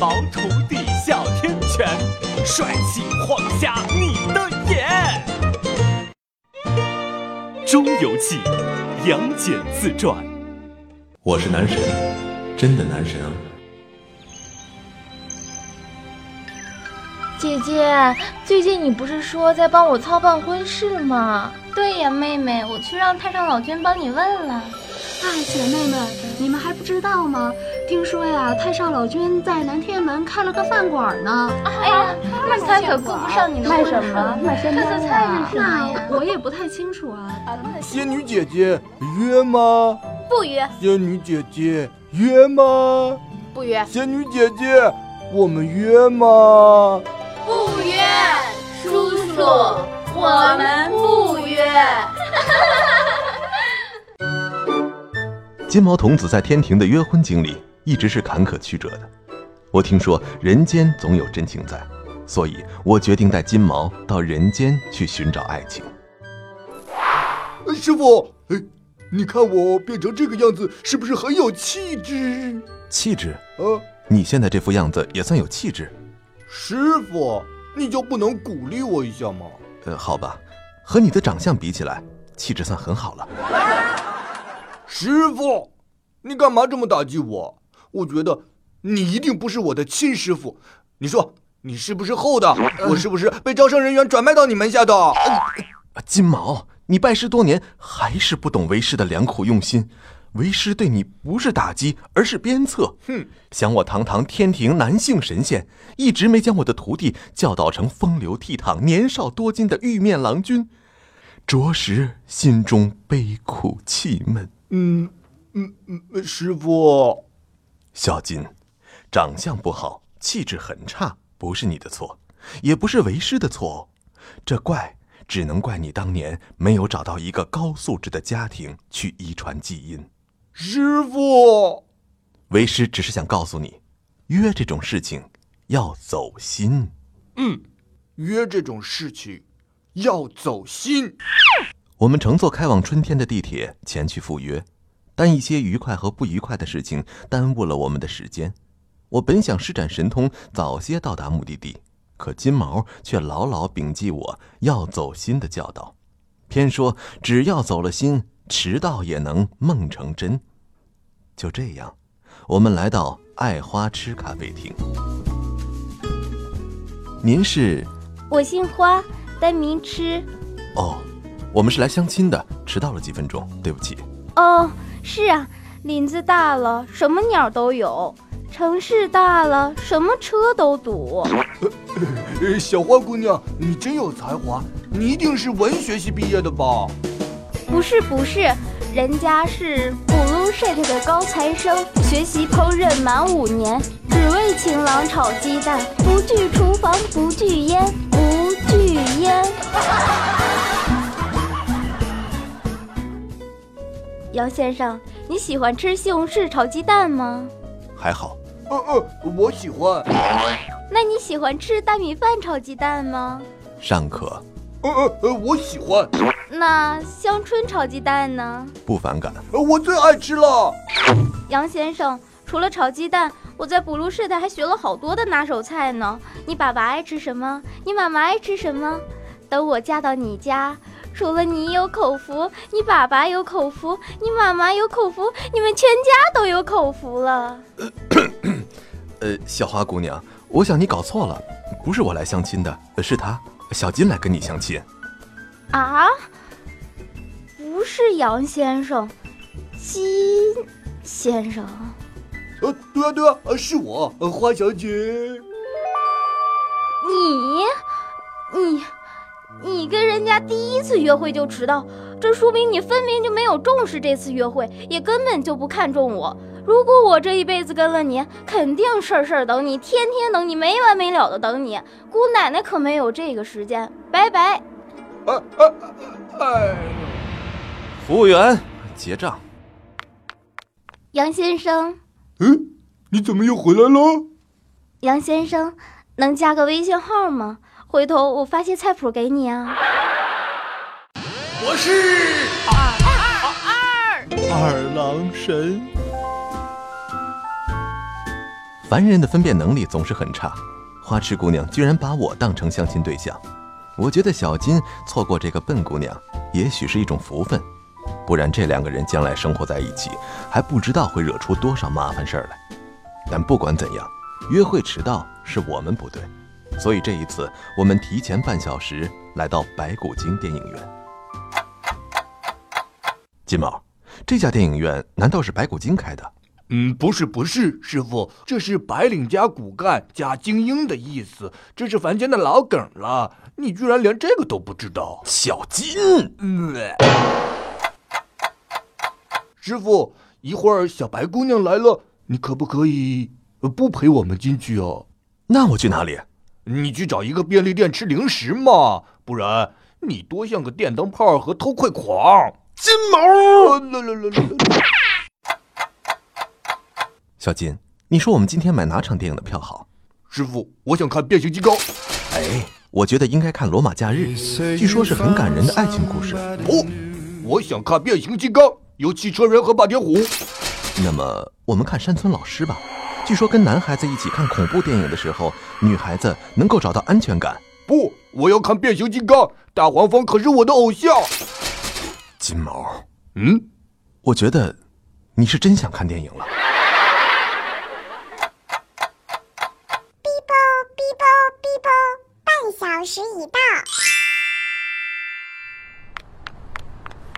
毛徒弟哮天犬，帅气晃瞎你的眼。《中游记》杨戬自传。我是男神，真的男神啊！姐姐，最近你不是说在帮我操办婚事吗？对呀，妹妹，我去让太上老君帮你问了。哎，姐妹们，你们还不知道吗？听说呀，太上老君在南天门开了个饭馆呢。哎呀，那他可顾不上你的卖什么？卖特色菜是那我也不太清楚啊。仙女姐姐约吗？不约。仙女姐姐约吗？不约。仙女姐姐，我们约吗？不约，叔叔，我们不约。金毛童子在天庭的约婚经历一直是坎坷曲折的。我听说人间总有真情在，所以我决定带金毛到人间去寻找爱情。师傅，哎，你看我变成这个样子，是不是很有气质？气质？呃，你现在这副样子也算有气质。师傅，你就不能鼓励我一下吗？呃，好吧，和你的长相比起来，气质算很好了。师傅，你干嘛这么打击我？我觉得你一定不是我的亲师傅。你说你是不是厚的？我是不是被招生人员转卖到你门下的？金毛，你拜师多年，还是不懂为师的良苦用心。为师对你不是打击，而是鞭策。哼，想我堂堂天庭男性神仙，一直没将我的徒弟教导成风流倜傥、年少多金的玉面郎君，着实心中悲苦气闷。嗯嗯嗯，师傅，小金，长相不好，气质很差，不是你的错，也不是为师的错哦。这怪只能怪你当年没有找到一个高素质的家庭去遗传基因。师傅，为师只是想告诉你，约这种事情要走心。嗯，约这种事情要走心。我们乘坐开往春天的地铁前去赴约，但一些愉快和不愉快的事情耽误了我们的时间。我本想施展神通，早些到达目的地，可金毛却牢牢铭记我要走心的教导，偏说只要走了心，迟到也能梦成真。就这样，我们来到爱花痴咖啡厅。您是？我姓花，单名痴。哦。我们是来相亲的，迟到了几分钟，对不起。哦，是啊，林子大了，什么鸟都有；城市大了，什么车都堵。小花姑娘，你真有才华，你一定是文学系毕业的吧？不是不是，人家是 Blueshit 的高材生，学习烹饪满五年，只为情郎炒鸡蛋，不惧厨房，不惧烟，杨先生，你喜欢吃西红柿炒鸡蛋吗？还好。呃呃，我喜欢。那你喜欢吃大米饭炒鸡蛋吗？尚可。呃呃呃，我喜欢。那香椿炒鸡蛋呢？不反感。我最爱吃了。杨先生，除了炒鸡蛋，我在补录室的还学了好多的拿手菜呢。你爸爸爱吃什么？你妈妈爱吃什么？等我嫁到你家。除了你有口福，你爸爸有口福，你妈妈有口福，你们全家都有口福了。呃，小花姑娘，我想你搞错了，不是我来相亲的，是他小金来跟你相亲。啊？不是杨先生，金先生。呃，对啊对啊，是我，花小姐。你，你。你跟人家第一次约会就迟到，这说明你分明就没有重视这次约会，也根本就不看重我。如果我这一辈子跟了你，肯定事儿事儿等你，天天等你，没完没了的等你。姑奶奶可没有这个时间，拜拜。哎哎哎！服务员，结账。杨先生。嗯，你怎么又回来了？杨先生，能加个微信号吗？回头我发些菜谱给你啊！我是二二二二郎神。凡人的分辨能力总是很差，花痴姑娘居然把我当成相亲对象。我觉得小金错过这个笨姑娘，也许是一种福分，不然这两个人将来生活在一起，还不知道会惹出多少麻烦事儿来。但不管怎样，约会迟到是我们不对，所以这一次我们提前半小时来到白骨精电影院。金毛，这家电影院难道是白骨精开的？嗯，不是，不是，师傅，这是白领加骨干加精英的意思，这是凡间的老梗了。你居然连这个都不知道，小金！嗯，师傅，一会儿小白姑娘来了，你可不可以不陪我们进去啊？那我去哪里？你去找一个便利店吃零食嘛，不然你多像个电灯泡和偷窥狂。金毛！小金，你说我们今天买哪场电影的票好？师傅，我想看《变形金刚》。哎，我觉得应该看《罗马假日》，据说是很感人的爱情故事。不，我想看《变形金刚》，有汽车人和霸天虎。那么我们看山村老师吧，据说跟男孩子一起看恐怖电影的时候，女孩子能够找到安全感。不，我要看《变形金刚》，大黄蜂可是我的偶像。金毛，嗯，我觉得你是真想看电影了。哔啵哔啵哔啵，半小时已到。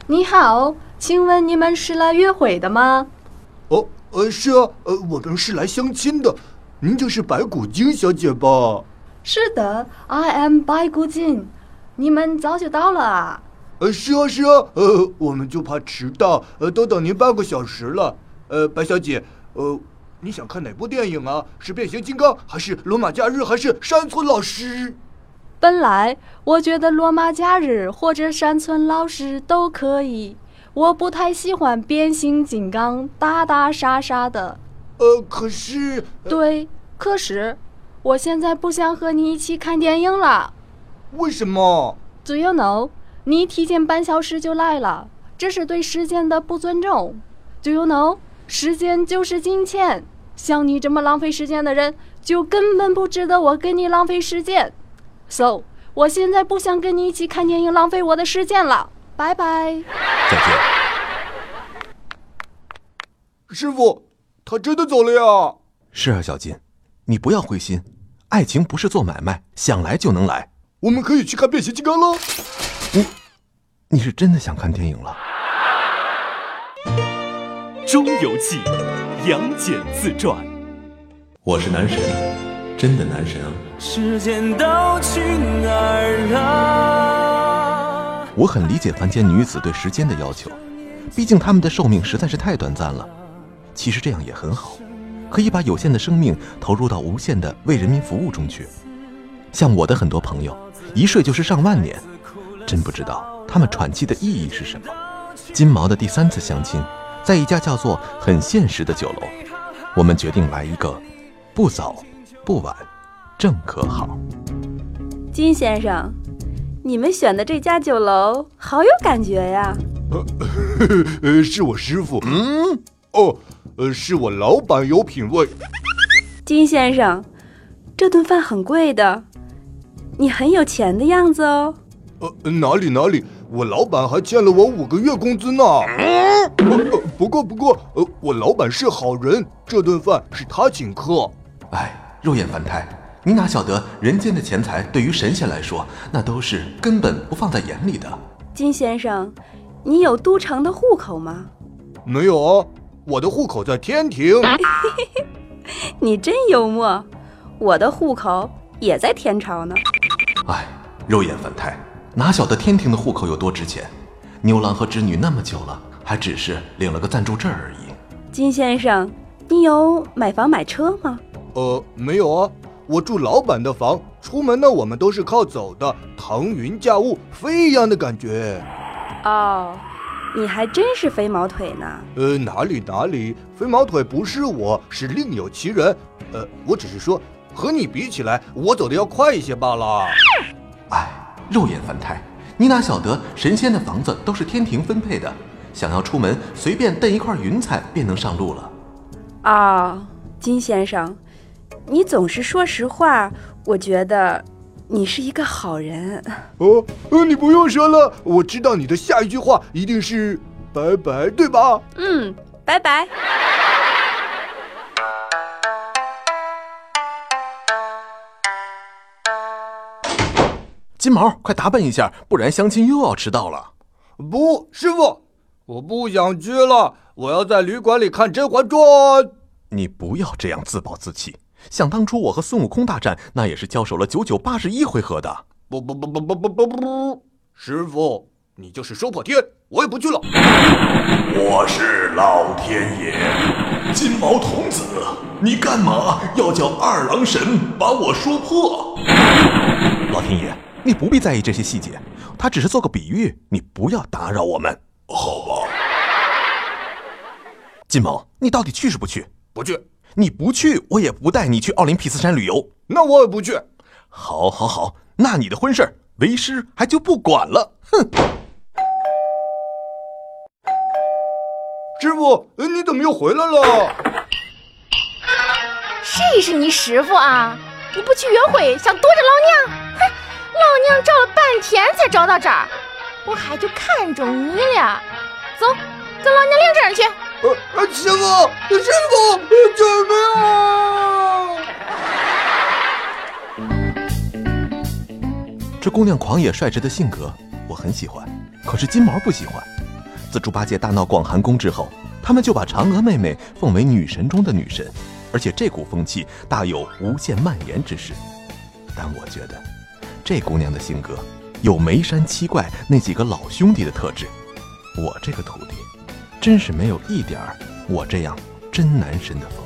你好，请问你们是来约会的吗？哦，呃，是啊，呃，我们是来相亲的。您就是白骨精小姐吧？是的，I am 白骨精。你们早就到了啊？呃，是啊，是啊，呃，我们就怕迟到，呃，都等您半个小时了。呃，白小姐，呃，你想看哪部电影啊？是变形金刚，还是罗马假日，还是山村老师？本来我觉得罗马假日或者山村老师都可以，我不太喜欢变形金刚打打杀杀的。呃，可是……对，可是，我现在不想和你一起看电影了。为什么？Do you know？你提前半小时就来了，这是对时间的不尊重。Do you know？时间就是金钱，像你这么浪费时间的人，就根本不值得我跟你浪费时间。So，我现在不想跟你一起看电影，浪费我的时间了。拜拜。再见。师傅，他真的走了呀？是啊，小金，你不要灰心，爱情不是做买卖，想来就能来。我们可以去看变形金刚了。你，你是真的想看电影了？《中游记》杨戬自传。我是男神，真的男神啊！时间都去哪儿了？我很理解凡间女子对时间的要求，毕竟她们的寿命实在是太短暂了。其实这样也很好，可以把有限的生命投入到无限的为人民服务中去。像我的很多朋友，一睡就是上万年，真不知道他们喘气的意义是什么。金毛的第三次相亲，在一家叫做“很现实”的酒楼，我们决定来一个不早不晚。正可好，金先生，你们选的这家酒楼好有感觉呀。呃，是我师傅。嗯，哦，呃，是我老板有品位。金先生，这顿饭很贵的，你很有钱的样子哦。呃，哪里哪里，我老板还欠了我五个月工资呢。呃，不过不过，呃，我老板是好人，这顿饭是他请客。哎，肉眼凡胎。你哪晓得人间的钱财对于神仙来说，那都是根本不放在眼里的。金先生，你有都城的户口吗？没有啊，我的户口在天庭。你真幽默，我的户口也在天朝呢。哎，肉眼凡胎，哪晓得天庭的户口有多值钱？牛郎和织女那么久了，还只是领了个暂住证而已。金先生，你有买房买车吗？呃，没有啊。我住老板的房，出门呢我们都是靠走的，腾云驾雾，飞一样的感觉。哦，你还真是飞毛腿呢。呃，哪里哪里，飞毛腿不是我，是另有其人。呃，我只是说，和你比起来，我走的要快一些罢了。哎，肉眼凡胎，你哪晓得神仙的房子都是天庭分配的，想要出门，随便蹬一块云彩便能上路了。啊，金先生。你总是说实话，我觉得你是一个好人。哦，呃，你不用说了，我知道你的下一句话一定是“拜拜”，对吧？嗯，拜拜。金毛，快打扮一下，不然相亲又要迟到了。不，师傅，我不想去了，我要在旅馆里看《甄嬛传》。你不要这样自暴自弃。想当初我和孙悟空大战，那也是交手了九九八十一回合的。不不不不不不不不，师傅，你就是说破天，我也不去了。我是老天爷，金毛童子，你干嘛要叫二郎神把我说破？老天爷。你不必在意这些细节，他只是做个比喻，你不要打扰我们，好吧？金毛，你到底去是不去？不去。你不去，我也不带你去奥林匹斯山旅游。那我也不去。好，好，好，那你的婚事，为师还就不管了。哼！师傅，你怎么又回来了？谁是你师傅啊？你不去约会，想躲着老娘？哼！老娘找了半天才找到这儿，我还就看中你了。走，跟老娘领证去。呃，师傅，师傅，救命啊！这姑娘狂野率直的性格，我很喜欢。可是金毛不喜欢。自猪八戒大闹广寒宫之后，他们就把嫦娥妹妹奉为女神中的女神，而且这股风气大有无限蔓延之势。但我觉得。这姑娘的性格有眉山七怪那几个老兄弟的特质，我这个徒弟真是没有一点儿我这样真男神的风。